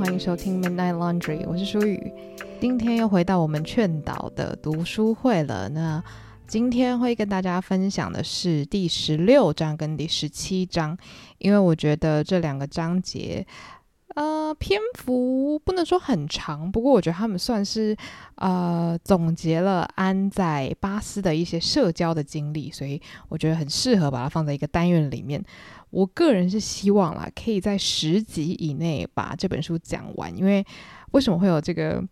欢迎收听 Midnight Laundry，我是舒雨。今天又回到我们劝导的读书会了。那今天会跟大家分享的是第十六章跟第十七章，因为我觉得这两个章节，呃，篇幅不能说很长，不过我觉得他们算是呃总结了安在巴斯的一些社交的经历，所以我觉得很适合把它放在一个单元里面。我个人是希望啦，可以在十集以内把这本书讲完。因为为什么会有这个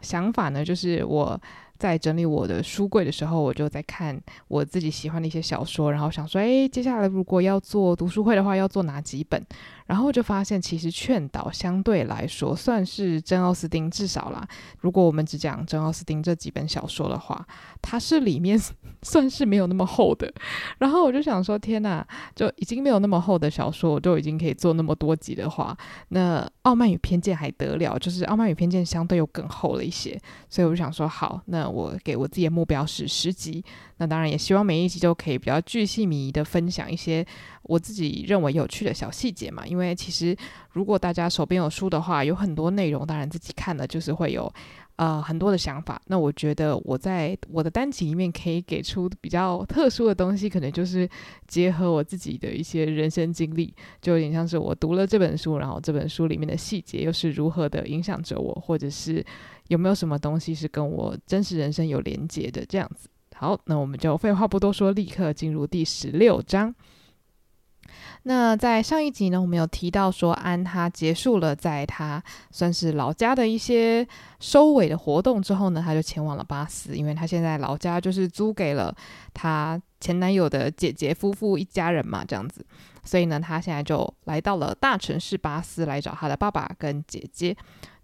想法呢？就是我在整理我的书柜的时候，我就在看我自己喜欢的一些小说，然后想说，诶，接下来如果要做读书会的话，要做哪几本？然后就发现，其实劝导相对来说算是珍奥斯汀，至少啦，如果我们只讲珍奥斯汀这几本小说的话，它是里面 算是没有那么厚的。然后我就想说，天哪，就已经没有那么厚的小说，我都已经可以做那么多集的话，那《傲慢与偏见》还得了？就是《傲慢与偏见》相对又更厚了一些，所以我就想说，好，那我给我自己的目标是十集。那当然也希望每一集都可以比较巨细靡遗的分享一些我自己认为有趣的小细节嘛。因为其实如果大家手边有书的话，有很多内容，当然自己看了就是会有呃很多的想法。那我觉得我在我的单集里面可以给出比较特殊的东西，可能就是结合我自己的一些人生经历，就有点像是我读了这本书，然后这本书里面的细节又是如何的影响着我，或者是有没有什么东西是跟我真实人生有连接的这样子。好，那我们就废话不多说，立刻进入第十六章。那在上一集呢，我们有提到说，安他结束了在他算是老家的一些收尾的活动之后呢，他就前往了巴斯，因为他现在老家就是租给了他前男友的姐姐夫妇一家人嘛，这样子，所以呢，他现在就来到了大城市巴斯来找他的爸爸跟姐姐。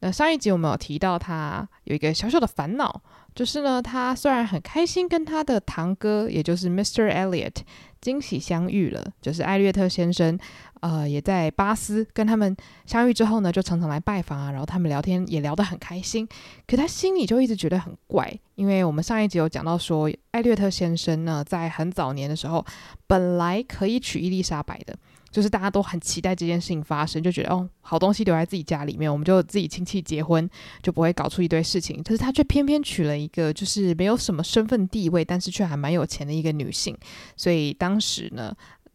那上一集我们有提到，他有一个小小的烦恼。就是呢，他虽然很开心跟他的堂哥，也就是 Mr. Elliot 惊喜相遇了，就是艾略特先生，呃，也在巴斯跟他们相遇之后呢，就常常来拜访啊，然后他们聊天也聊得很开心。可他心里就一直觉得很怪，因为我们上一集有讲到说，艾略特先生呢，在很早年的时候，本来可以娶伊丽莎白的。就是大家都很期待这件事情发生，就觉得哦，好东西留在自己家里面，我们就自己亲戚结婚，就不会搞出一堆事情。可是他却偏偏娶了一个就是没有什么身份地位，但是却还蛮有钱的一个女性。所以当时呢，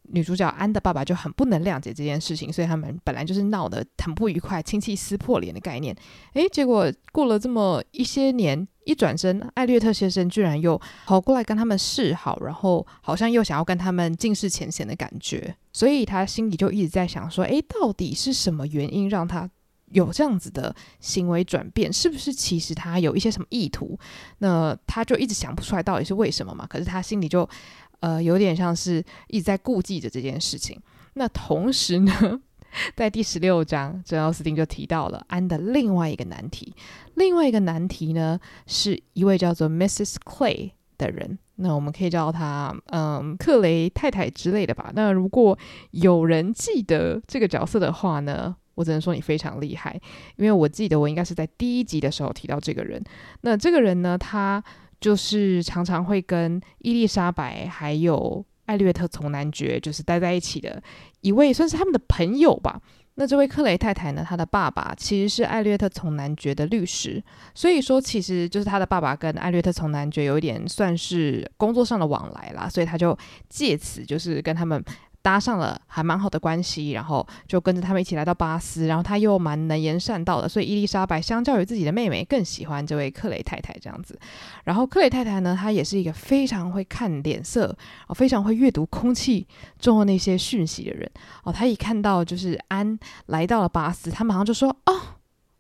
女主角安的爸爸就很不能谅解这件事情，所以他们本来就是闹得很不愉快，亲戚撕破脸的概念。诶，结果过了这么一些年。一转身，艾略特先生居然又跑过来跟他们示好，然后好像又想要跟他们尽释前嫌的感觉，所以他心里就一直在想说：诶，到底是什么原因让他有这样子的行为转变？是不是其实他有一些什么意图？那他就一直想不出来到底是为什么嘛。可是他心里就呃有点像是一直在顾忌着这件事情。那同时呢，在第十六章，珍奥斯汀就提到了安的另外一个难题。另外一个难题呢，是一位叫做 Mrs. Clay 的人。那我们可以叫她嗯克雷太太之类的吧。那如果有人记得这个角色的话呢，我只能说你非常厉害，因为我记得我应该是在第一集的时候提到这个人。那这个人呢，他就是常常会跟伊丽莎白还有艾略特从男爵就是待在一起的一位，算是他们的朋友吧。那这位克雷太太呢，她的爸爸其实是艾略特从男爵的律师，所以说其实就是他的爸爸跟艾略特从男爵有一点算是工作上的往来啦，所以他就借此就是跟他们。搭上了还蛮好的关系，然后就跟着他们一起来到巴斯，然后他又蛮能言善道的，所以伊丽莎白相较于自己的妹妹更喜欢这位克雷太太这样子。然后克雷太太呢，她也是一个非常会看脸色，哦，非常会阅读空气中的那些讯息的人。哦，她一看到就是安来到了巴斯，她马上就说：“哦。”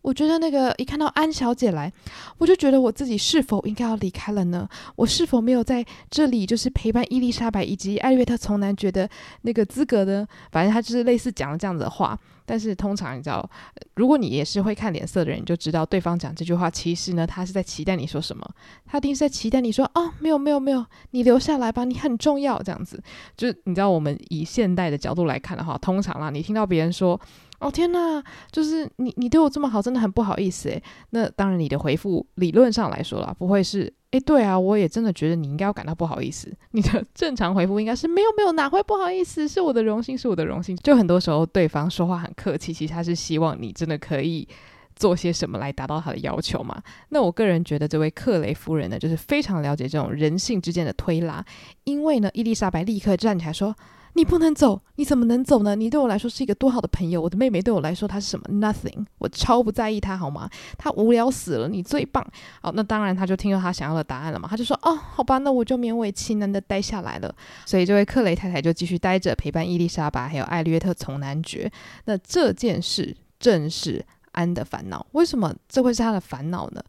我觉得那个一看到安小姐来，我就觉得我自己是否应该要离开了呢？我是否没有在这里就是陪伴伊丽莎白以及艾略特从男爵的那个资格呢？反正他就是类似讲了这样子的话。但是通常你知道，如果你也是会看脸色的人，你就知道对方讲这句话，其实呢，他是在期待你说什么。他一定是在期待你说哦，没有没有没有，你留下来吧，你很重要这样子。就是你知道，我们以现代的角度来看的话，通常啦，你听到别人说哦天呐，就是你你对我这么好，真的很不好意思诶。那当然，你的回复理论上来说啦，不会是诶，对啊，我也真的觉得你应该要感到不好意思。你的 正常回复应该是没有没有，哪会不好意思？是我的荣幸，是我的荣幸。就很多时候对方说话很客气，其实他是希望你真的可以做些什么来达到他的要求嘛。那我个人觉得这位克雷夫人呢，就是非常了解这种人性之间的推拉，因为呢，伊丽莎白立刻站起来说。你不能走，你怎么能走呢？你对我来说是一个多好的朋友，我的妹妹对我来说她是什么？Nothing，我超不在意她，好吗？她无聊死了，你最棒。好，那当然，他就听到他想要的答案了嘛，他就说，哦，好吧，那我就勉为其难的待下来了。所以这位克雷太太就继续待着，陪伴伊丽莎白还有艾略特从男爵。那这件事正是安的烦恼，为什么这会是他的烦恼呢？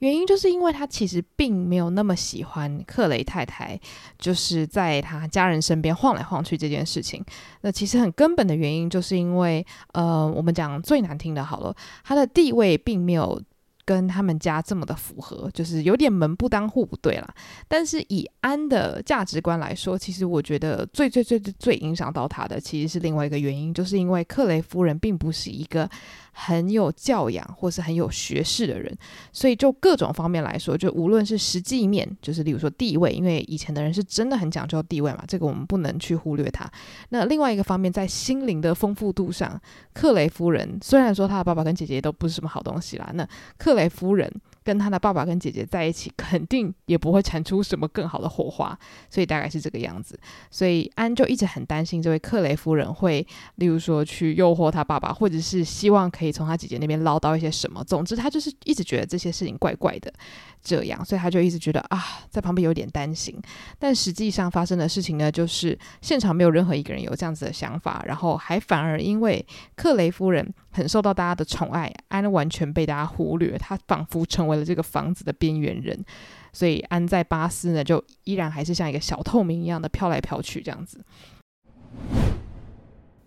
原因就是因为他其实并没有那么喜欢克雷太太，就是在他家人身边晃来晃去这件事情。那其实很根本的原因，就是因为，呃，我们讲最难听的好了，他的地位并没有跟他们家这么的符合，就是有点门不当户不对啦。但是以安的价值观来说，其实我觉得最最最最最影响到他的，其实是另外一个原因，就是因为克雷夫人并不是一个。很有教养或是很有学识的人，所以就各种方面来说，就无论是实际面，就是例如说地位，因为以前的人是真的很讲究地位嘛，这个我们不能去忽略他。那另外一个方面，在心灵的丰富度上，克雷夫人虽然说她的爸爸跟姐姐都不是什么好东西啦，那克雷夫人。跟他的爸爸跟姐姐在一起，肯定也不会产出什么更好的火花，所以大概是这个样子。所以安就一直很担心这位克雷夫人会，例如说去诱惑他爸爸，或者是希望可以从他姐姐那边捞到一些什么。总之，他就是一直觉得这些事情怪怪的。这样，所以他就一直觉得啊，在旁边有点担心。但实际上发生的事情呢，就是现场没有任何一个人有这样子的想法，然后还反而因为克雷夫人很受到大家的宠爱，安完全被大家忽略，他仿佛成为了这个房子的边缘人。所以安在巴斯呢，就依然还是像一个小透明一样的飘来飘去这样子。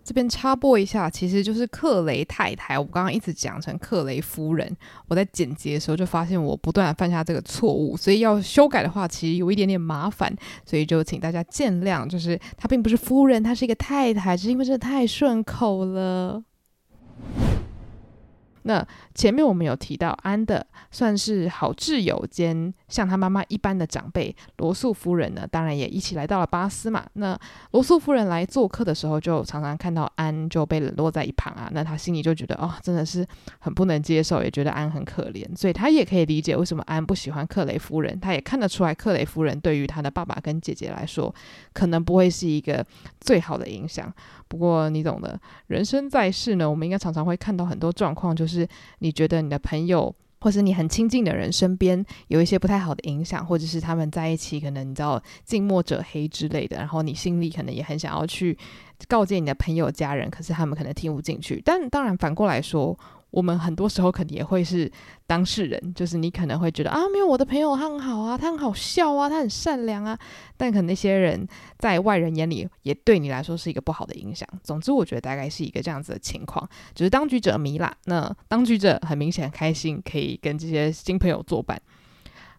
这边插播一下，其实就是克雷太太。我刚刚一直讲成克雷夫人，我在剪辑的时候就发现我不断犯下这个错误，所以要修改的话，其实有一点点麻烦，所以就请大家见谅。就是她并不是夫人，她是一个太太，只是因为这太顺口了。那前面我们有提到，安的算是好挚友兼像他妈妈一般的长辈罗素夫人呢，当然也一起来到了巴斯嘛。那罗素夫人来做客的时候，就常常看到安就被冷落在一旁啊，那他心里就觉得哦，真的是很不能接受，也觉得安很可怜，所以他也可以理解为什么安不喜欢克雷夫人。他也看得出来，克雷夫人对于他的爸爸跟姐姐来说，可能不会是一个最好的影响。不过你懂的，人生在世呢，我们应该常常会看到很多状况，就是你觉得你的朋友或是你很亲近的人身边有一些不太好的影响，或者是他们在一起，可能你知道近墨者黑之类的，然后你心里可能也很想要去告诫你的朋友家人，可是他们可能听不进去。但当然反过来说。我们很多时候可能也会是当事人，就是你可能会觉得啊，没有我的朋友他很好啊，他很好笑啊，他很善良啊，但可能那些人在外人眼里也对你来说是一个不好的影响。总之，我觉得大概是一个这样子的情况，就是当局者迷啦。那当局者很明显开心，可以跟这些新朋友作伴。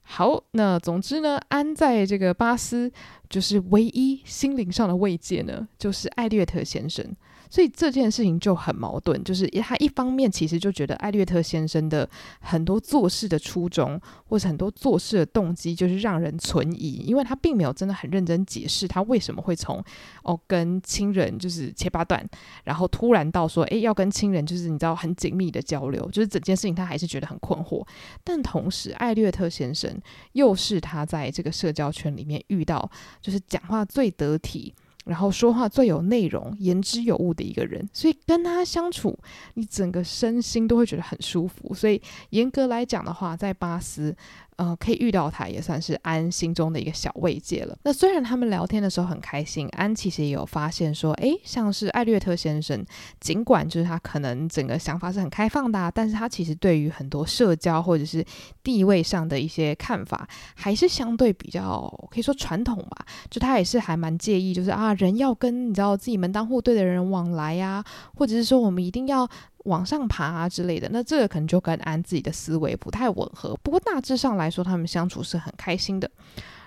好，那总之呢，安在这个巴斯就是唯一心灵上的慰藉呢，就是艾略特先生。所以这件事情就很矛盾，就是他一方面其实就觉得艾略特先生的很多做事的初衷，或是很多做事的动机，就是让人存疑，因为他并没有真的很认真解释他为什么会从哦跟亲人就是切八段，然后突然到说诶要跟亲人就是你知道很紧密的交流，就是整件事情他还是觉得很困惑。但同时，艾略特先生又是他在这个社交圈里面遇到就是讲话最得体。然后说话最有内容、言之有物的一个人，所以跟他相处，你整个身心都会觉得很舒服。所以严格来讲的话，在巴斯。呃，可以遇到他也算是安心中的一个小慰藉了。那虽然他们聊天的时候很开心，安其实也有发现说，诶，像是艾略特先生，尽管就是他可能整个想法是很开放的，但是他其实对于很多社交或者是地位上的一些看法，还是相对比较可以说传统吧。就他也是还蛮介意，就是啊，人要跟你知道自己门当户对的人往来呀，或者是说我们一定要。往上爬啊之类的，那这个可能就跟安自己的思维不太吻合。不过大致上来说，他们相处是很开心的。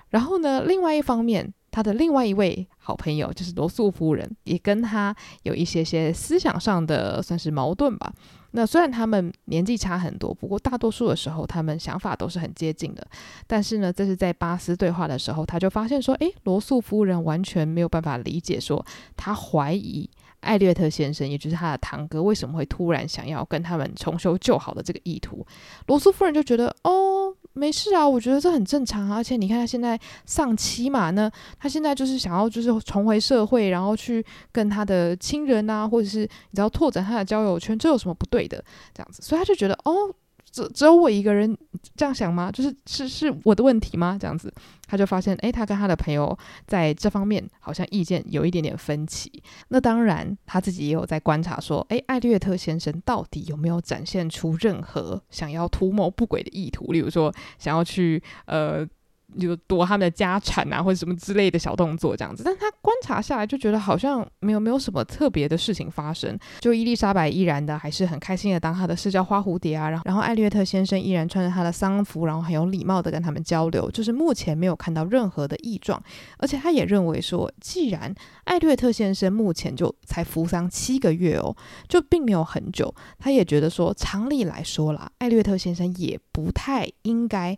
然后呢，另外一方面，他的另外一位好朋友就是罗素夫人，也跟他有一些些思想上的算是矛盾吧。那虽然他们年纪差很多，不过大多数的时候他们想法都是很接近的。但是呢，这是在巴斯对话的时候，他就发现说，诶，罗素夫人完全没有办法理解，说他怀疑艾略特先生，也就是他的堂哥，为什么会突然想要跟他们重修旧好的这个意图。罗素夫人就觉得，哦。没事啊，我觉得这很正常啊。而且你看他现在丧妻嘛，那他现在就是想要就是重回社会，然后去跟他的亲人啊，或者是你知道拓展他的交友圈，这有什么不对的？这样子，所以他就觉得哦。只只有我一个人这样想吗？就是是是我的问题吗？这样子，他就发现，诶，他跟他的朋友在这方面好像意见有一点点分歧。那当然，他自己也有在观察，说，诶，艾略特先生到底有没有展现出任何想要图谋不轨的意图？例如说，想要去呃。就夺他们的家产啊，或者什么之类的小动作这样子，但他观察下来就觉得好像没有没有什么特别的事情发生。就伊丽莎白依然的还是很开心的当她的社交花蝴蝶啊，然后然后艾略特先生依然穿着他的丧服，然后很有礼貌的跟他们交流，就是目前没有看到任何的异状。而且他也认为说，既然艾略特先生目前就才服丧七个月哦，就并没有很久，他也觉得说，常理来说啦，艾略特先生也不太应该。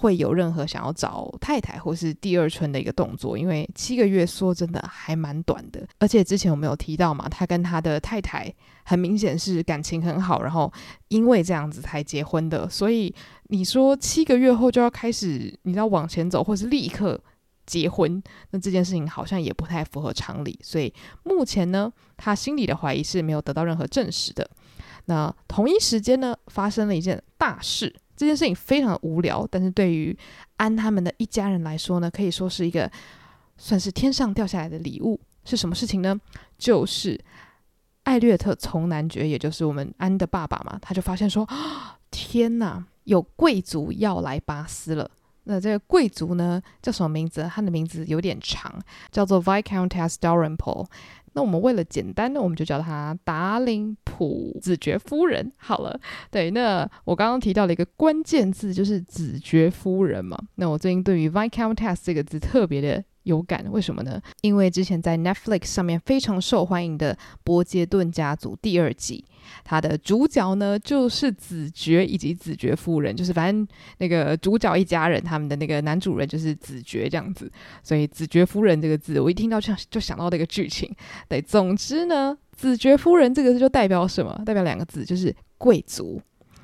会有任何想要找太太或是第二春的一个动作，因为七个月说真的还蛮短的，而且之前我们有提到嘛，他跟他的太太很明显是感情很好，然后因为这样子才结婚的，所以你说七个月后就要开始，你要往前走，或是立刻结婚，那这件事情好像也不太符合常理，所以目前呢，他心里的怀疑是没有得到任何证实的。那同一时间呢，发生了一件大事。这件事情非常的无聊，但是对于安他们的一家人来说呢，可以说是一个算是天上掉下来的礼物。是什么事情呢？就是艾略特从男爵，也就是我们安的爸爸嘛，他就发现说：“天哪，有贵族要来巴斯了。”那这个贵族呢，叫什么名字？他的名字有点长，叫做 Viscountess Dalrymple。那我们为了简单呢，我们就叫她达林普子爵夫人好了。对，那我刚刚提到了一个关键字，就是子爵夫人嘛。那我最近对于 Viscountess 这个字特别的有感，为什么呢？因为之前在 Netflix 上面非常受欢迎的《伯杰顿家族》第二季。它的主角呢，就是子爵以及子爵夫人，就是反正那个主角一家人，他们的那个男主人就是子爵这样子。所以子爵夫人这个字，我一听到就就想到这个剧情。对，总之呢，子爵夫人这个字就代表什么？代表两个字，就是贵族。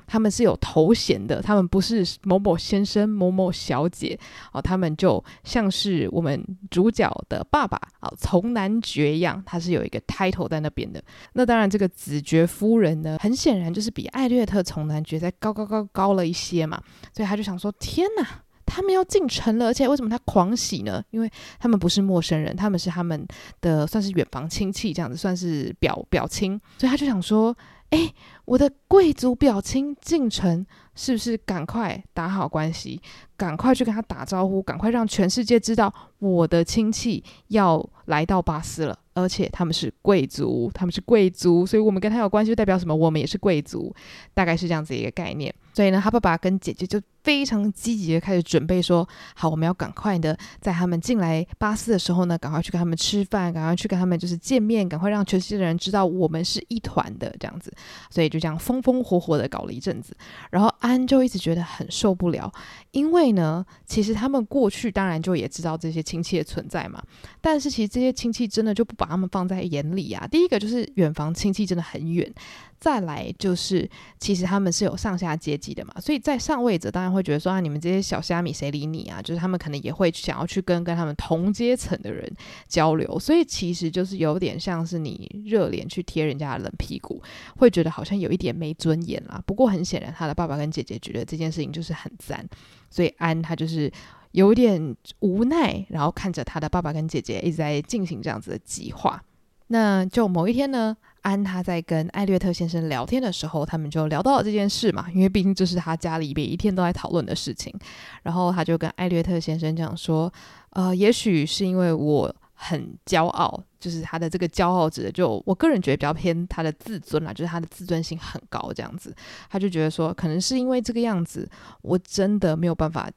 他们是有头衔的，他们不是某某先生、某某小姐哦，他们就像是我们主角的爸爸啊，从男爵一样，他是有一个 title 在那边的。那当然，这个子爵夫人呢，很显然就是比艾略特从男爵再高高高高了一些嘛，所以他就想说：天哪，他们要进城了，而且为什么他狂喜呢？因为他们不是陌生人，他们是他们的算是远房亲戚，这样子算是表表亲，所以他就想说。哎，我的贵族表亲进城，是不是赶快打好关系，赶快去跟他打招呼，赶快让全世界知道我的亲戚要来到巴斯了，而且他们是贵族，他们是贵族，所以我们跟他有关系，就代表什么？我们也是贵族，大概是这样子一个概念。所以呢，他爸爸跟姐姐就非常积极的开始准备说，好，我们要赶快的在他们进来巴斯的时候呢，赶快去跟他们吃饭，赶快去跟他们就是见面，赶快让全世界的人知道我们是一团的这样子。所以就这样风风火火的搞了一阵子，然后安就一直觉得很受不了，因为呢，其实他们过去当然就也知道这些亲戚的存在嘛，但是其实这些亲戚真的就不把他们放在眼里啊。第一个就是远房亲戚真的很远。再来就是，其实他们是有上下阶级的嘛，所以在上位者当然会觉得说啊，你们这些小虾米谁理你啊？就是他们可能也会想要去跟跟他们同阶层的人交流，所以其实就是有点像是你热脸去贴人家的冷屁股，会觉得好像有一点没尊严啦。不过很显然，他的爸爸跟姐姐觉得这件事情就是很赞，所以安他就是有点无奈，然后看着他的爸爸跟姐姐一直在进行这样子的计划。那就某一天呢，安他在跟艾略特先生聊天的时候，他们就聊到了这件事嘛，因为毕竟这是他家里每一天都在讨论的事情。然后他就跟艾略特先生讲说：“呃，也许是因为我很骄傲，就是他的这个骄傲指的，就我个人觉得比较偏他的自尊啦，就是他的自尊心很高这样子。他就觉得说，可能是因为这个样子，我真的没有办法。”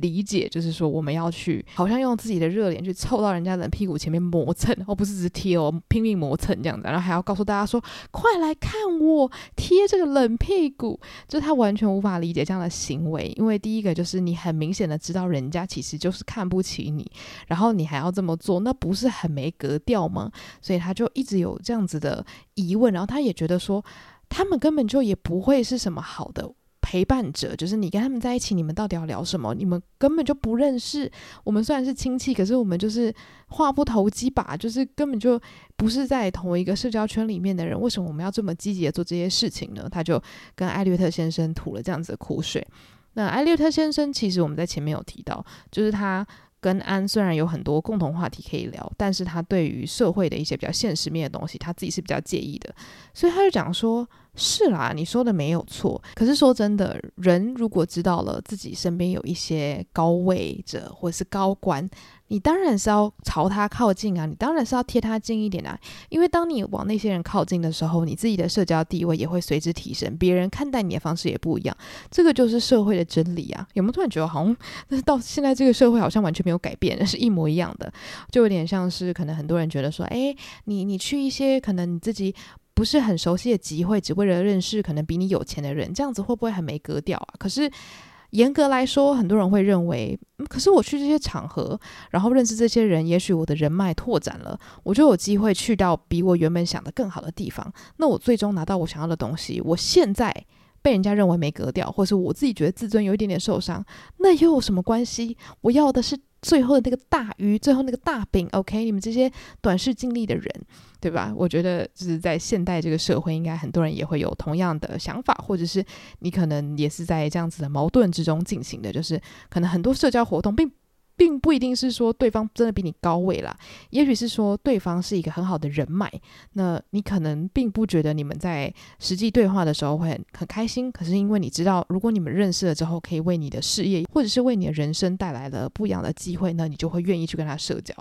理解，就是说我们要去好像用自己的热脸去凑到人家冷屁股前面磨蹭，而不是只贴哦，拼命磨蹭这样子，然后还要告诉大家说，快来看我贴这个冷屁股，就他完全无法理解这样的行为，因为第一个就是你很明显的知道人家其实就是看不起你，然后你还要这么做，那不是很没格调吗？所以他就一直有这样子的疑问，然后他也觉得说，他们根本就也不会是什么好的。陪伴者，就是你跟他们在一起，你们到底要聊什么？你们根本就不认识。我们虽然是亲戚，可是我们就是话不投机吧，就是根本就不是在同一个社交圈里面的人。为什么我们要这么积极的做这些事情呢？他就跟艾略特先生吐了这样子的苦水。那艾略特先生其实我们在前面有提到，就是他跟安虽然有很多共同话题可以聊，但是他对于社会的一些比较现实面的东西，他自己是比较介意的，所以他就讲说。是啦，你说的没有错。可是说真的，人如果知道了自己身边有一些高位者或者是高官，你当然是要朝他靠近啊，你当然是要贴他近一点啊。因为当你往那些人靠近的时候，你自己的社交地位也会随之提升，别人看待你的方式也不一样。这个就是社会的真理啊。有没有突然觉得好像，但是到现在这个社会好像完全没有改变，是一模一样的，就有点像是可能很多人觉得说，诶，你你去一些可能你自己。不是很熟悉的集会，只为了认识可能比你有钱的人，这样子会不会很没格调啊？可是严格来说，很多人会认为，可是我去这些场合，然后认识这些人，也许我的人脉拓展了，我就有机会去到比我原本想的更好的地方。那我最终拿到我想要的东西，我现在被人家认为没格调，或是我自己觉得自尊有一点点受伤，那又有什么关系？我要的是。最后的那个大鱼，最后那个大饼，OK？你们这些短视经历的人，对吧？我觉得就是在现代这个社会，应该很多人也会有同样的想法，或者是你可能也是在这样子的矛盾之中进行的，就是可能很多社交活动并。并不一定是说对方真的比你高位啦，也许是说对方是一个很好的人脉，那你可能并不觉得你们在实际对话的时候会很开心，可是因为你知道，如果你们认识了之后，可以为你的事业或者是为你的人生带来了不一样的机会，那你就会愿意去跟他社交。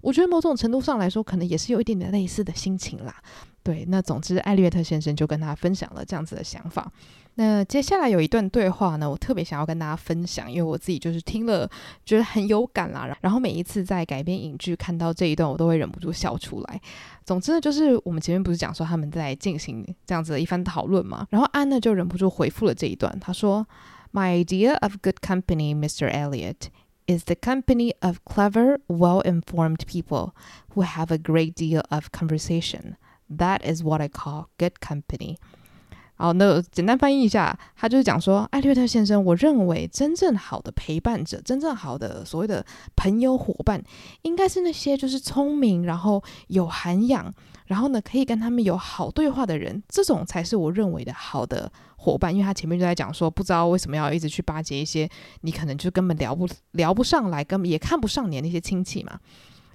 我觉得某种程度上来说，可能也是有一点点类似的心情啦。对，那总之艾略特先生就跟他分享了这样子的想法。那接下来有一段对话呢，我特别想要跟大家分享，因为我自己就是听了觉得很有感啦。然后每一次在改编影剧看到这一段，我都会忍不住笑出来。总之呢，就是我们前面不是讲说他们在进行这样子的一番讨论嘛，然后安呢就忍不住回复了这一段，他说：“My idea of good company, Mr. Elliot, is the company of clever, well-informed people who have a great deal of conversation. That is what I call good company.” 好，那简单翻译一下，他就是讲说，艾略特先生，我认为真正好的陪伴者，真正好的所谓的朋友伙伴，应该是那些就是聪明，然后有涵养，然后呢可以跟他们有好对话的人，这种才是我认为的好的伙伴。因为他前面就在讲说，不知道为什么要一直去巴结一些你可能就根本聊不聊不上来，根本也看不上你的那些亲戚嘛。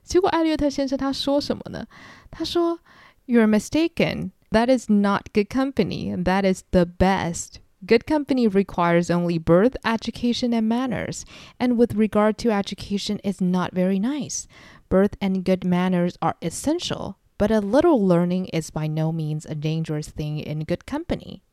结果艾略特先生他说什么呢？他说，You're mistaken. That is not good company. That is the best. Good company requires only birth, education, and manners. And with regard to education, is not very nice. Birth and good manners are essential, but a little learning is by no means a dangerous thing in good company.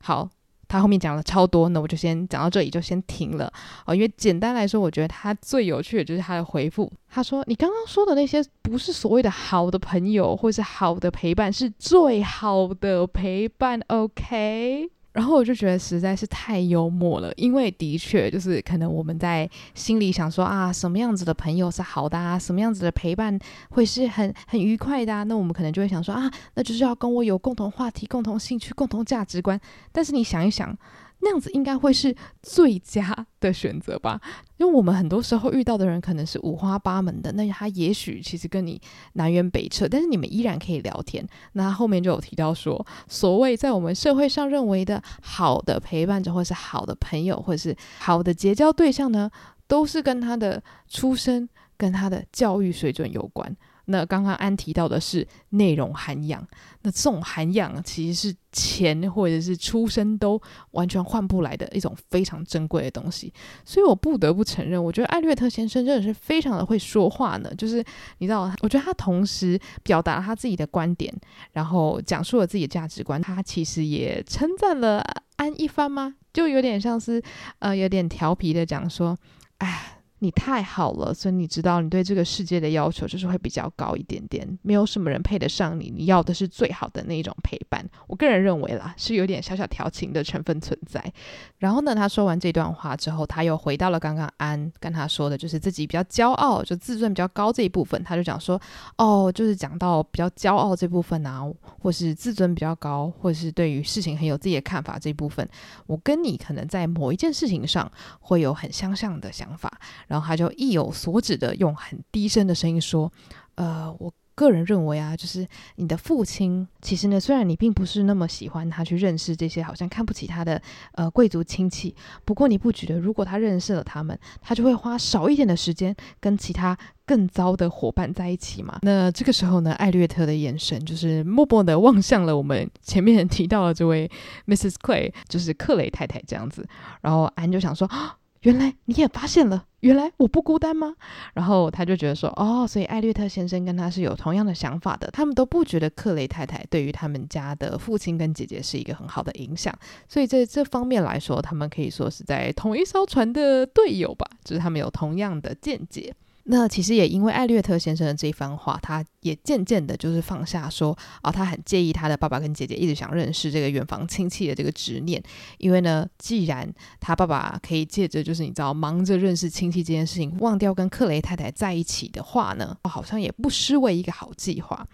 好。他后面讲了超多，那我就先讲到这里，就先停了哦。因为简单来说，我觉得他最有趣的就是他的回复。他说：“你刚刚说的那些不是所谓的好的朋友，或是好的陪伴，是最好的陪伴。” OK。然后我就觉得实在是太幽默了，因为的确就是可能我们在心里想说啊，什么样子的朋友是好的啊，什么样子的陪伴会是很很愉快的啊，那我们可能就会想说啊，那就是要跟我有共同话题、共同兴趣、共同价值观。但是你想一想。那样子应该会是最佳的选择吧？因为我们很多时候遇到的人可能是五花八门的，那他也许其实跟你南辕北辙，但是你们依然可以聊天。那他后面就有提到说，所谓在我们社会上认为的好的陪伴者，或是好的朋友，或者是好的结交对象呢，都是跟他的出身、跟他的教育水准有关。那刚刚安提到的是内容涵养，那这种涵养其实是钱或者是出身都完全换不来的一种非常珍贵的东西，所以我不得不承认，我觉得艾略特先生真的是非常的会说话呢。就是你知道，我觉得他同时表达了他自己的观点，然后讲述了自己的价值观，他其实也称赞了安一番吗？就有点像是呃，有点调皮的讲说。哎。你太好了，所以你知道你对这个世界的要求就是会比较高一点点，没有什么人配得上你，你要的是最好的那一种陪伴。我个人认为啦，是有点小小调情的成分存在。然后呢，他说完这段话之后，他又回到了刚刚安跟他说的，就是自己比较骄傲，就自尊比较高这一部分。他就讲说，哦，就是讲到比较骄傲这部分啊，或是自尊比较高，或是对于事情很有自己的看法这一部分，我跟你可能在某一件事情上会有很相像的想法。然后他就意有所指的用很低声的声音说：“呃，我个人认为啊，就是你的父亲，其实呢，虽然你并不是那么喜欢他去认识这些好像看不起他的呃贵族亲戚，不过你不觉得如果他认识了他们，他就会花少一点的时间跟其他更糟的伙伴在一起吗？那这个时候呢，艾略特的眼神就是默默的望向了我们前面提到的这位 Mrs. Clay，就是克雷太太这样子。然后安就想说。”原来你也发现了，原来我不孤单吗？然后他就觉得说，哦，所以艾略特先生跟他是有同样的想法的，他们都不觉得克雷太太对于他们家的父亲跟姐姐是一个很好的影响，所以在这方面来说，他们可以说是在同一艘船的队友吧，就是他们有同样的见解。那其实也因为艾略特先生的这一番话，他也渐渐的就是放下说，啊、他很介意他的爸爸跟姐姐一直想认识这个远房亲戚的这个执念，因为呢，既然他爸爸可以借着就是你知道忙着认识亲戚这件事情，忘掉跟克雷太太在一起的话呢，好像也不失为一个好计划。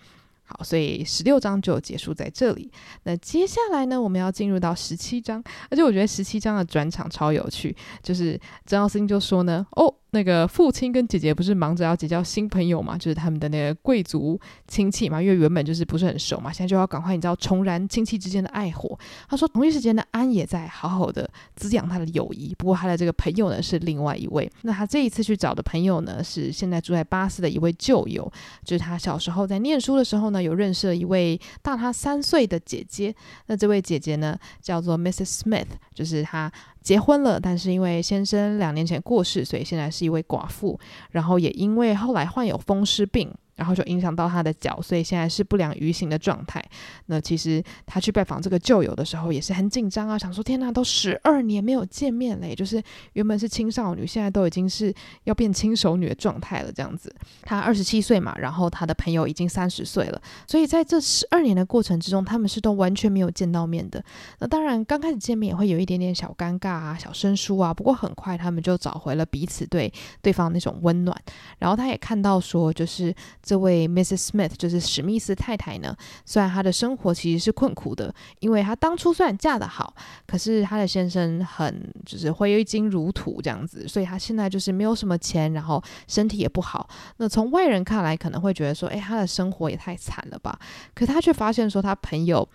好，所以十六章就结束在这里。那接下来呢，我们要进入到十七章，而且我觉得十七章的转场超有趣，就是珍奥斯汀就说呢，哦。那个父亲跟姐姐不是忙着要结交新朋友嘛，就是他们的那个贵族亲戚嘛，因为原本就是不是很熟嘛，现在就要赶快你知道重燃亲戚之间的爱火。他说，同一时间呢，安也在好好的滋养他的友谊，不过他的这个朋友呢是另外一位。那他这一次去找的朋友呢，是现在住在巴斯的一位旧友，就是他小时候在念书的时候呢，有认识了一位大他三岁的姐姐。那这位姐姐呢叫做 Mrs. Smith，就是他。结婚了，但是因为先生两年前过世，所以现在是一位寡妇。然后也因为后来患有风湿病。然后就影响到他的脚，所以现在是不良于行的状态。那其实他去拜访这个旧友的时候也是很紧张啊，想说天哪，都十二年没有见面嘞，就是原本是青少女，现在都已经是要变轻熟女的状态了，这样子。他二十七岁嘛，然后他的朋友已经三十岁了，所以在这十二年的过程之中，他们是都完全没有见到面的。那当然刚开始见面也会有一点点小尴尬啊、小生疏啊，不过很快他们就找回了彼此对对方那种温暖。然后他也看到说，就是。这位 Mrs. Smith 就是史密斯太太呢，虽然她的生活其实是困苦的，因为她当初虽然嫁得好，可是她的先生很就是挥金如土这样子，所以她现在就是没有什么钱，然后身体也不好。那从外人看来可能会觉得说，哎，她的生活也太惨了吧？可她却发现说，她朋友。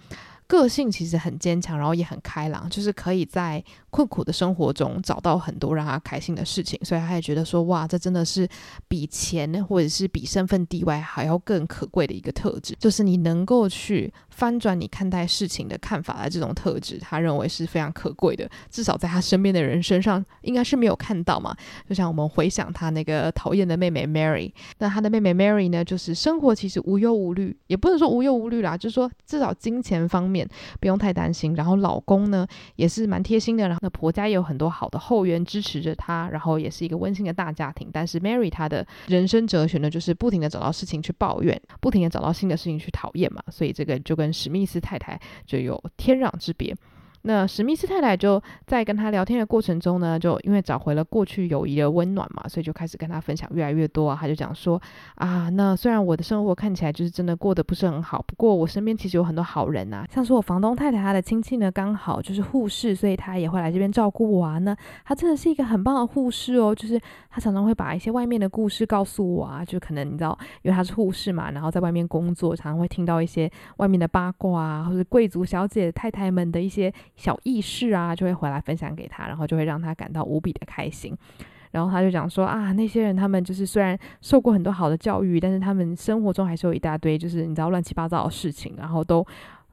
个性其实很坚强，然后也很开朗，就是可以在困苦的生活中找到很多让他开心的事情，所以他也觉得说，哇，这真的是比钱或者是比身份地位还要更可贵的一个特质，就是你能够去翻转你看待事情的看法的这种特质，他认为是非常可贵的，至少在他身边的人身上应该是没有看到嘛。就像我们回想他那个讨厌的妹妹 Mary，那他的妹妹 Mary 呢，就是生活其实无忧无虑，也不能说无忧无虑啦，就是说至少金钱方面。不用太担心，然后老公呢也是蛮贴心的，然后那婆家也有很多好的后援支持着她，然后也是一个温馨的大家庭。但是 Mary 她的人生哲学呢，就是不停的找到事情去抱怨，不停的找到新的事情去讨厌嘛，所以这个就跟史密斯太太就有天壤之别。那史密斯太太就在跟他聊天的过程中呢，就因为找回了过去友谊的温暖嘛，所以就开始跟他分享越来越多啊。他就讲说啊，那虽然我的生活看起来就是真的过得不是很好，不过我身边其实有很多好人呐，像是我房东太太她的亲戚呢，刚好就是护士，所以她也会来这边照顾我啊。那她真的是一个很棒的护士哦，就是她常常会把一些外面的故事告诉我啊，就可能你知道，因为她是护士嘛，然后在外面工作，常常会听到一些外面的八卦啊，或者贵族小姐太太们的一些。小意识啊，就会回来分享给他，然后就会让他感到无比的开心。然后他就讲说啊，那些人他们就是虽然受过很多好的教育，但是他们生活中还是有一大堆就是你知道乱七八糟的事情，然后都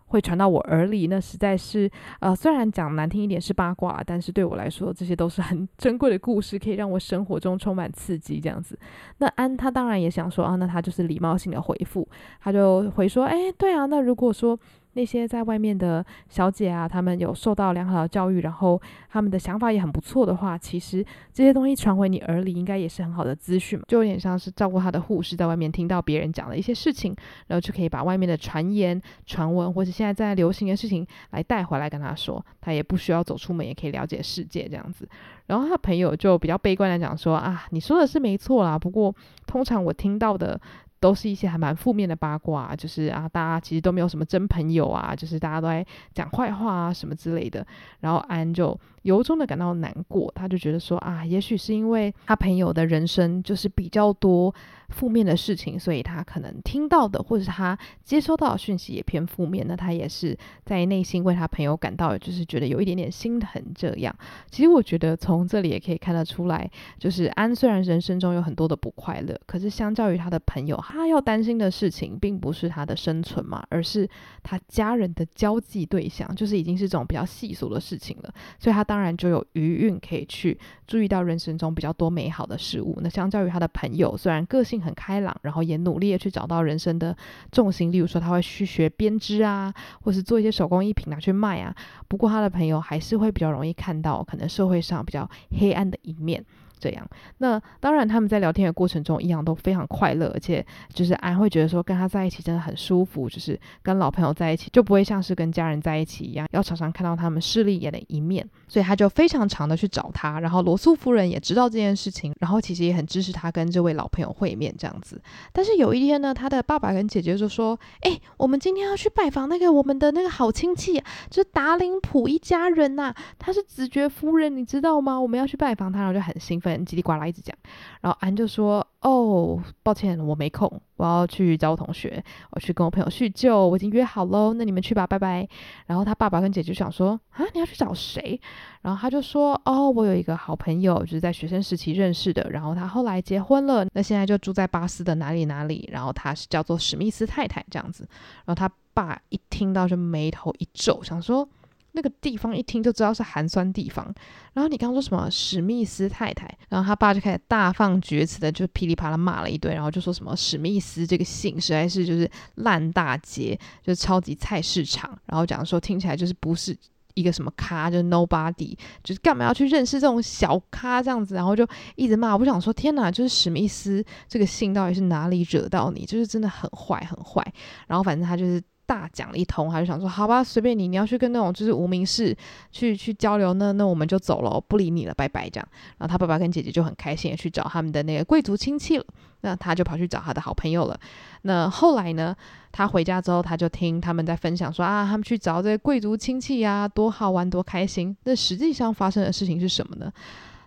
会传到我耳里。那实在是呃，虽然讲难听一点是八卦，但是对我来说这些都是很珍贵的故事，可以让我生活中充满刺激这样子。那安他当然也想说啊，那他就是礼貌性的回复，他就回说，哎，对啊，那如果说。那些在外面的小姐啊，她们有受到良好的教育，然后她们的想法也很不错的话，其实这些东西传回你耳里，应该也是很好的资讯。就有点像是照顾她的护士在外面听到别人讲的一些事情，然后就可以把外面的传言、传闻或者现在在流行的事情来带回来跟她说，她也不需要走出门，也可以了解世界这样子。然后他朋友就比较悲观的讲说啊，你说的是没错啦，不过通常我听到的。都是一些还蛮负面的八卦，就是啊，大家其实都没有什么真朋友啊，就是大家都在讲坏话啊什么之类的。然后安就由衷的感到难过，他就觉得说啊，也许是因为他朋友的人生就是比较多负面的事情，所以他可能听到的或者是他接收到的讯息也偏负面。那他也是在内心为他朋友感到，就是觉得有一点点心疼这样。其实我觉得从这里也可以看得出来，就是安虽然人生中有很多的不快乐，可是相较于他的朋友，他要担心的事情并不是他的生存嘛，而是他家人的交际对象，就是已经是这种比较细琐的事情了。所以他当。当然就有余韵可以去注意到人生中比较多美好的事物。那相较于他的朋友，虽然个性很开朗，然后也努力的去找到人生的重心，例如说他会去学编织啊，或是做一些手工艺品拿去卖啊。不过他的朋友还是会比较容易看到可能社会上比较黑暗的一面。这样，那当然他们在聊天的过程中一样都非常快乐，而且就是安会觉得说跟他在一起真的很舒服，就是跟老朋友在一起就不会像是跟家人在一起一样，要常常看到他们势利眼的一面，所以他就非常常的去找他，然后罗素夫人也知道这件事情，然后其实也很支持他跟这位老朋友会面这样子。但是有一天呢，他的爸爸跟姐姐就说：“哎，我们今天要去拜访那个我们的那个好亲戚，就是达林普一家人呐、啊，他是子爵夫人，你知道吗？我们要去拜访他，然后就很兴奋。”叽里呱啦一直讲，然后安就说：“哦，抱歉，我没空，我要去找我同学，我去跟我朋友叙旧，我已经约好喽。那你们去吧，拜拜。”然后他爸爸跟姐姐就想说：“啊，你要去找谁？”然后他就说：“哦，我有一个好朋友，就是在学生时期认识的，然后他后来结婚了，那现在就住在巴斯的哪里哪里。然后他是叫做史密斯太太这样子。”然后他爸一听到就眉头一皱，想说。那个地方一听就知道是寒酸地方，然后你刚刚说什么史密斯太太，然后他爸就开始大放厥词的，就噼里啪啦骂了一堆，然后就说什么史密斯这个姓实在是就是烂大街，就是超级菜市场，然后讲说听起来就是不是一个什么咖，就是 nobody，就是干嘛要去认识这种小咖这样子，然后就一直骂。我不想说天哪，就是史密斯这个姓到底是哪里惹到你？就是真的很坏很坏。然后反正他就是。大讲了一通，他就想说：“好吧，随便你，你要去跟那种就是无名氏去去交流，那那我们就走了，不理你了，拜拜。”这样，然后他爸爸跟姐姐就很开心也去找他们的那个贵族亲戚了。那他就跑去找他的好朋友了。那后来呢，他回家之后，他就听他们在分享说：“啊，他们去找这些贵族亲戚呀，多好玩，多开心。”那实际上发生的事情是什么呢？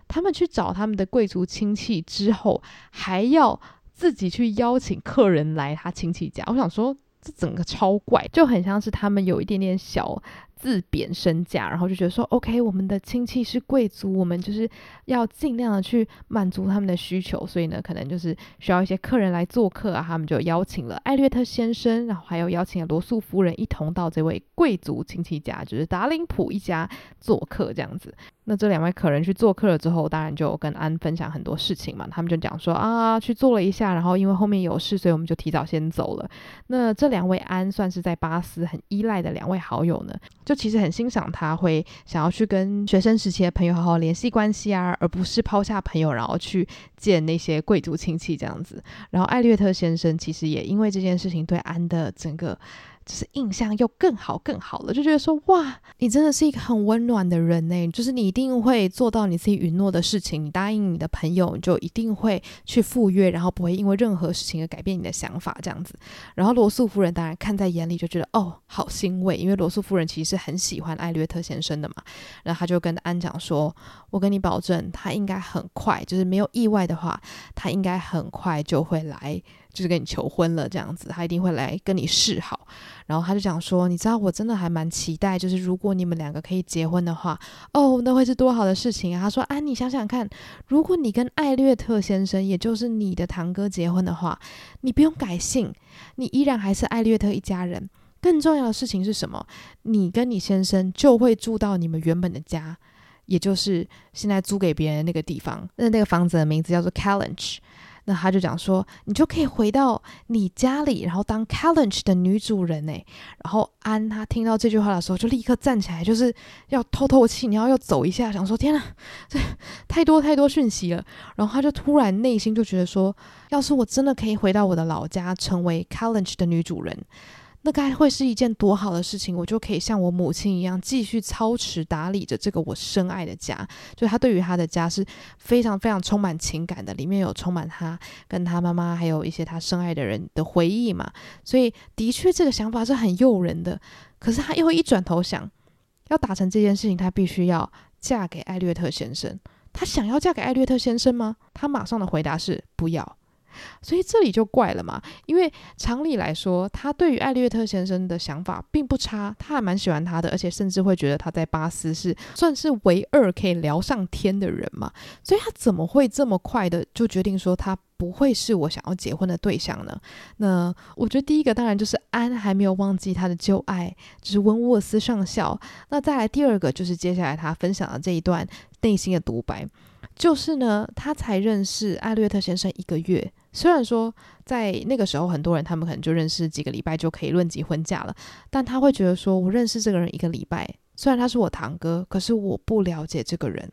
他们去找他们的贵族亲戚之后，还要自己去邀请客人来他亲戚家。我想说。这整个超怪，就很像是他们有一点点小自贬身价，然后就觉得说，OK，我们的亲戚是贵族，我们就是要尽量的去满足他们的需求，所以呢，可能就是需要一些客人来做客啊，他们就邀请了艾略特先生，然后还有邀请了罗素夫人一同到这位贵族亲戚家，就是达林普一家做客这样子。那这两位客人去做客了之后，当然就跟安分享很多事情嘛。他们就讲说啊，去做了一下，然后因为后面有事，所以我们就提早先走了。那这两位安算是在巴斯很依赖的两位好友呢，就其实很欣赏他会想要去跟学生时期的朋友好好联系关系啊，而不是抛下朋友然后去见那些贵族亲戚这样子。然后艾略特先生其实也因为这件事情对安的整个。就是印象又更好更好了，就觉得说哇，你真的是一个很温暖的人呢。就是你一定会做到你自己允诺的事情，你答应你的朋友，你就一定会去赴约，然后不会因为任何事情而改变你的想法这样子。然后罗素夫人当然看在眼里，就觉得哦，好欣慰，因为罗素夫人其实是很喜欢艾略特先生的嘛。然后他就跟安讲说：“我跟你保证，他应该很快，就是没有意外的话，他应该很快就会来。”就是跟你求婚了这样子，他一定会来跟你示好。然后他就讲说，你知道我真的还蛮期待，就是如果你们两个可以结婚的话，哦，那会是多好的事情啊。他说，啊，你想想看，如果你跟艾略特先生，也就是你的堂哥结婚的话，你不用改姓，你依然还是艾略特一家人。更重要的事情是什么？你跟你先生就会住到你们原本的家，也就是现在租给别人的那个地方。那那个房子的名字叫做 Kellynch。那他就讲说，你就可以回到你家里，然后当 Challenge 的女主人诶。然后安他听到这句话的时候，就立刻站起来，就是要透透气，然后要走一下，想说天呐，这太多太多讯息了。然后他就突然内心就觉得说，要是我真的可以回到我的老家，成为 Challenge 的女主人。那该会是一件多好的事情，我就可以像我母亲一样，继续操持打理着这个我深爱的家。就他对于他的家是非常非常充满情感的，里面有充满他跟他妈妈，还有一些他深爱的人的回忆嘛。所以的确这个想法是很诱人的。可是他又一转头想，要达成这件事情，他必须要嫁给艾略特先生。他想要嫁给艾略特先生吗？他马上的回答是不要。所以这里就怪了嘛，因为常理来说，他对于艾略特先生的想法并不差，他还蛮喜欢他的，而且甚至会觉得他在巴斯是算是唯二可以聊上天的人嘛。所以他怎么会这么快的就决定说他不会是我想要结婚的对象呢？那我觉得第一个当然就是安还没有忘记他的旧爱，就是温沃斯上校。那再来第二个就是接下来他分享的这一段内心的独白。就是呢，他才认识艾略特先生一个月。虽然说在那个时候，很多人他们可能就认识几个礼拜就可以论及婚嫁了，但他会觉得说，我认识这个人一个礼拜，虽然他是我堂哥，可是我不了解这个人。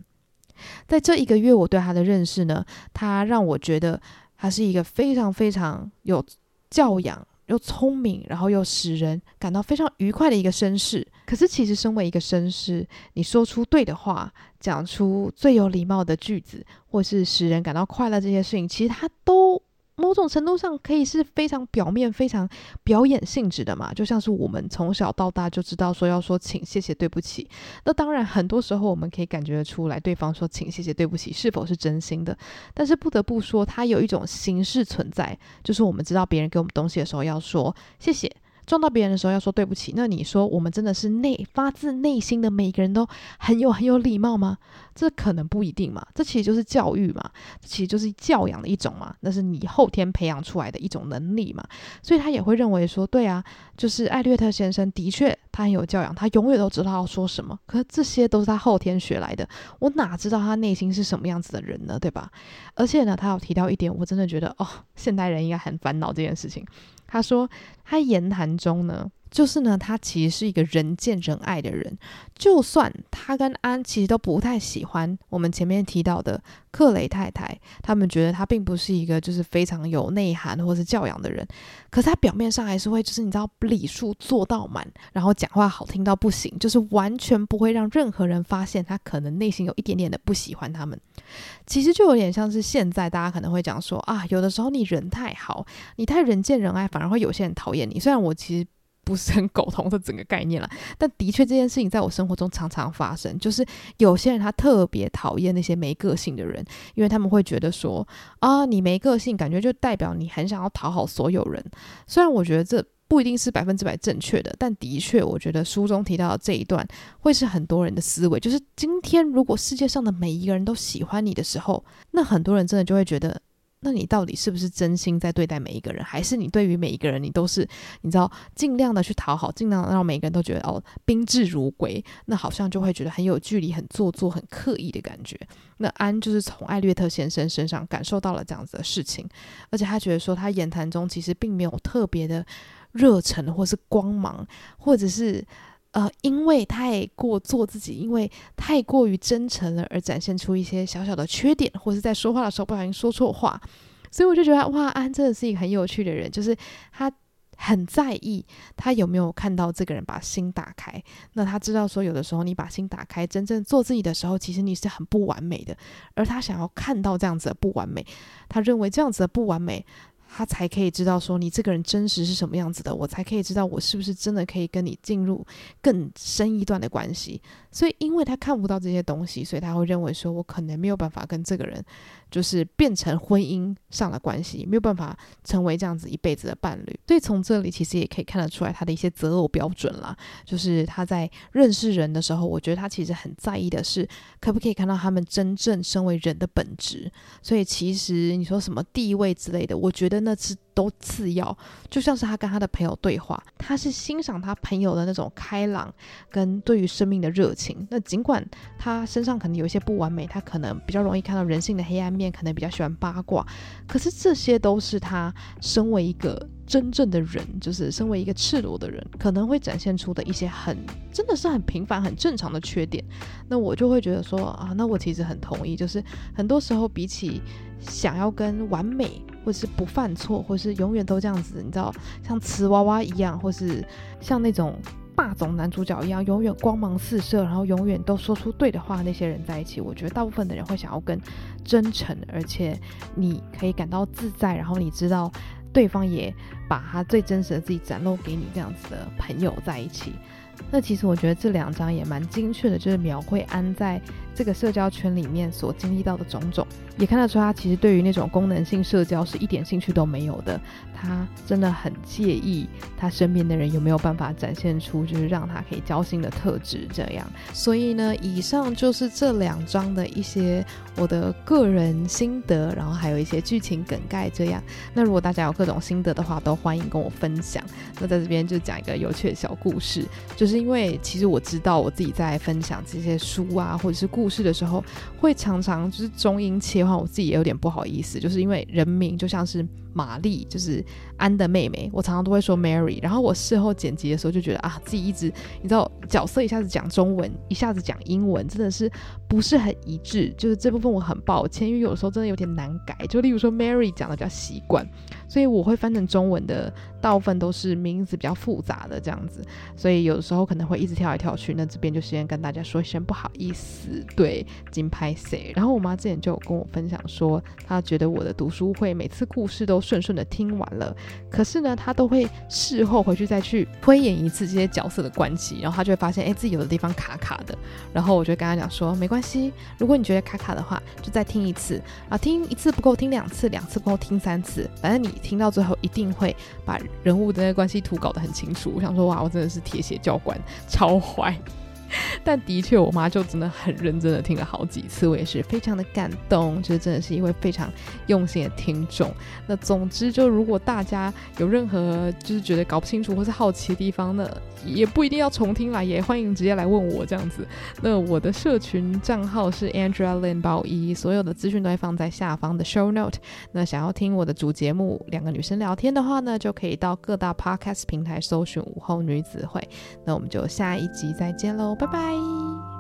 在这一个月，我对他的认识呢，他让我觉得他是一个非常非常有教养。又聪明，然后又使人感到非常愉快的一个绅士。可是，其实身为一个绅士，你说出对的话，讲出最有礼貌的句子，或是使人感到快乐这些事情，其实他都。某种程度上可以是非常表面、非常表演性质的嘛，就像是我们从小到大就知道说要说请、谢谢、对不起。那当然，很多时候我们可以感觉得出来，对方说请、谢谢、对不起是否是真心的。但是不得不说，它有一种形式存在，就是我们知道别人给我们东西的时候要说谢谢。撞到别人的时候要说对不起，那你说我们真的是内发自内心的每个人都很有很有礼貌吗？这可能不一定嘛，这其实就是教育嘛，这其实就是教养的一种嘛，那是你后天培养出来的一种能力嘛，所以他也会认为说，对啊，就是艾略特先生的确他很有教养，他永远都知道要说什么，可是这些都是他后天学来的，我哪知道他内心是什么样子的人呢？对吧？而且呢，他有提到一点，我真的觉得哦，现代人应该很烦恼这件事情。他说，他言谈中呢，就是呢，他其实是一个人见人爱的人。就算他跟安其实都不太喜欢我们前面提到的克雷太太，他们觉得他并不是一个就是非常有内涵或是教养的人。可是他表面上还是会，就是你知道礼数做到满，然后讲话好听到不行，就是完全不会让任何人发现他可能内心有一点点的不喜欢他们。其实就有点像是现在大家可能会讲说啊，有的时候你人太好，你太人见人爱，反而会有些人讨厌你。虽然我其实不是很苟同这整个概念啦，但的确这件事情在我生活中常常发生。就是有些人他特别讨厌那些没个性的人，因为他们会觉得说啊，你没个性，感觉就代表你很想要讨好所有人。虽然我觉得这。不一定是百分之百正确的，但的确，我觉得书中提到的这一段会是很多人的思维。就是今天，如果世界上的每一个人都喜欢你的时候，那很多人真的就会觉得，那你到底是不是真心在对待每一个人，还是你对于每一个人你都是你知道尽量的去讨好，尽量让每个人都觉得哦宾至如归，那好像就会觉得很有距离、很做作、很刻意的感觉。那安就是从艾略特先生身上感受到了这样子的事情，而且他觉得说他言谈中其实并没有特别的。热忱，或是光芒，或者是呃，因为太过做自己，因为太过于真诚了，而展现出一些小小的缺点，或是在说话的时候不小心说错话，所以我就觉得哇，安真的是一个很有趣的人，就是他很在意他有没有看到这个人把心打开。那他知道说，有的时候你把心打开，真正做自己的时候，其实你是很不完美的，而他想要看到这样子的不完美，他认为这样子的不完美。他才可以知道说你这个人真实是什么样子的，我才可以知道我是不是真的可以跟你进入更深一段的关系。所以，因为他看不到这些东西，所以他会认为说我可能没有办法跟这个人就是变成婚姻上的关系，没有办法成为这样子一辈子的伴侣。所以从这里其实也可以看得出来他的一些择偶标准啦，就是他在认识人的时候，我觉得他其实很在意的是可不可以看到他们真正身为人的本质。所以，其实你说什么地位之类的，我觉得。那次都次要，就像是他跟他的朋友对话，他是欣赏他朋友的那种开朗跟对于生命的热情。那尽管他身上可能有一些不完美，他可能比较容易看到人性的黑暗面，可能比较喜欢八卦，可是这些都是他身为一个真正的人，就是身为一个赤裸的人，可能会展现出的一些很真的是很平凡、很正常的缺点。那我就会觉得说啊，那我其实很同意，就是很多时候比起。想要跟完美，或是不犯错，或是永远都这样子，你知道，像瓷娃娃一样，或是像那种霸总男主角一样，永远光芒四射，然后永远都说出对的话，那些人在一起，我觉得大部分的人会想要跟真诚，而且你可以感到自在，然后你知道对方也把他最真实的自己展露给你这样子的朋友在一起。那其实我觉得这两张也蛮精确的，就是描绘安在这个社交圈里面所经历到的种种，也看得出他其实对于那种功能性社交是一点兴趣都没有的。他真的很介意他身边的人有没有办法展现出就是让他可以交心的特质。这样，所以呢，以上就是这两张的一些我的个人心得，然后还有一些剧情梗概。这样，那如果大家有各种心得的话，都欢迎跟我分享。那在这边就讲一个有趣的小故事，就是因为其实我知道我自己在分享这些书啊，或者是故事的时候，会常常就是中英切换，我自己也有点不好意思，就是因为人名就像是玛丽，就是安的妹妹，我常常都会说 Mary，然后我事后剪辑的时候就觉得啊，自己一直你知道角色一下子讲中文，一下子讲英文，真的是不是很一致，就是这部分我很抱歉，因为有时候真的有点难改，就例如说 Mary 讲的比较习惯，所以我会翻成中文的大部分都是名字比较复杂的这样子，所以有的时候可能会一直跳来跳去，那这边就先跟大家说一声不好意思。对，金拍谢。然后我妈之前就有跟我分享说，她觉得我的读书会每次故事都顺顺的听完了，可是呢，他都会事后回去再去推演一次这些角色的关系，然后他就会发现，哎，自己有的地方卡卡的。然后我就跟他讲说，没关系，如果你觉得卡卡的话，就再听一次啊，听一次不够，听两次，两次不够，听三次，反正你听到最后一定会把人物的那个关系图搞得很清楚。我想说，哇，我真的是铁血教官，超坏。但的确，我妈就真的很认真的听了好几次，我也是非常的感动，就是真的是一位非常用心的听众。那总之，就如果大家有任何就是觉得搞不清楚或是好奇的地方呢，也不一定要重听啦，也欢迎直接来问我这样子。那我的社群账号是 Andrea Lin 包一，所有的资讯都会放在下方的 Show Note。那想要听我的主节目两个女生聊天的话呢，就可以到各大 Podcast 平台搜寻午后女子会。那我们就下一集再见喽。拜拜。